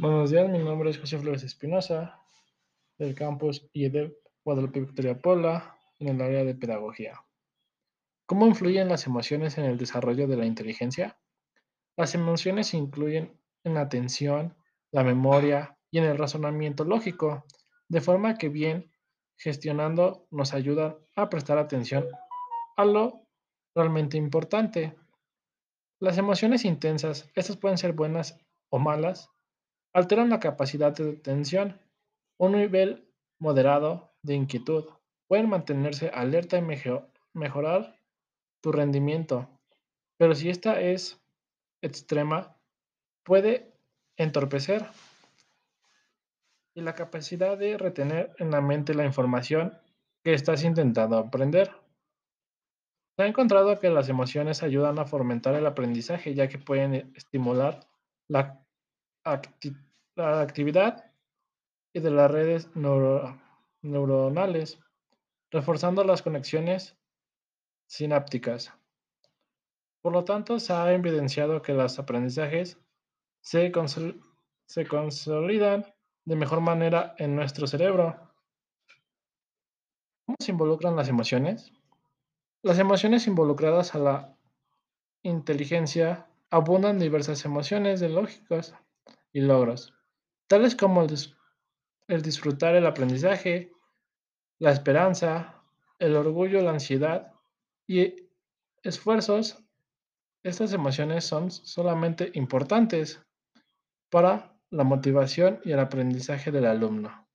Buenos días, mi nombre es José Flores Espinosa, del campus IEDEP Guadalupe Victoria Puebla, en el área de pedagogía. ¿Cómo influyen las emociones en el desarrollo de la inteligencia? Las emociones incluyen en la atención, la memoria y en el razonamiento lógico, de forma que bien gestionando nos ayudan a prestar atención a lo realmente importante. Las emociones intensas, estas pueden ser buenas o malas, Alteran la capacidad de atención. Un nivel moderado de inquietud puede mantenerse alerta y mejorar tu rendimiento, pero si esta es extrema, puede entorpecer y la capacidad de retener en la mente la información que estás intentando aprender. Se ha encontrado que las emociones ayudan a fomentar el aprendizaje ya que pueden estimular la la actividad y de las redes neuronales, reforzando las conexiones sinápticas. Por lo tanto, se ha evidenciado que los aprendizajes se, se consolidan de mejor manera en nuestro cerebro. ¿Cómo se involucran las emociones? Las emociones involucradas a la inteligencia abundan diversas emociones de lógicas y logros, tales como el, disfrutar el aprendizaje, la esperanza, el orgullo, la ansiedad y esfuerzos. Estas emociones son solamente importantes para la motivación y el aprendizaje del alumno.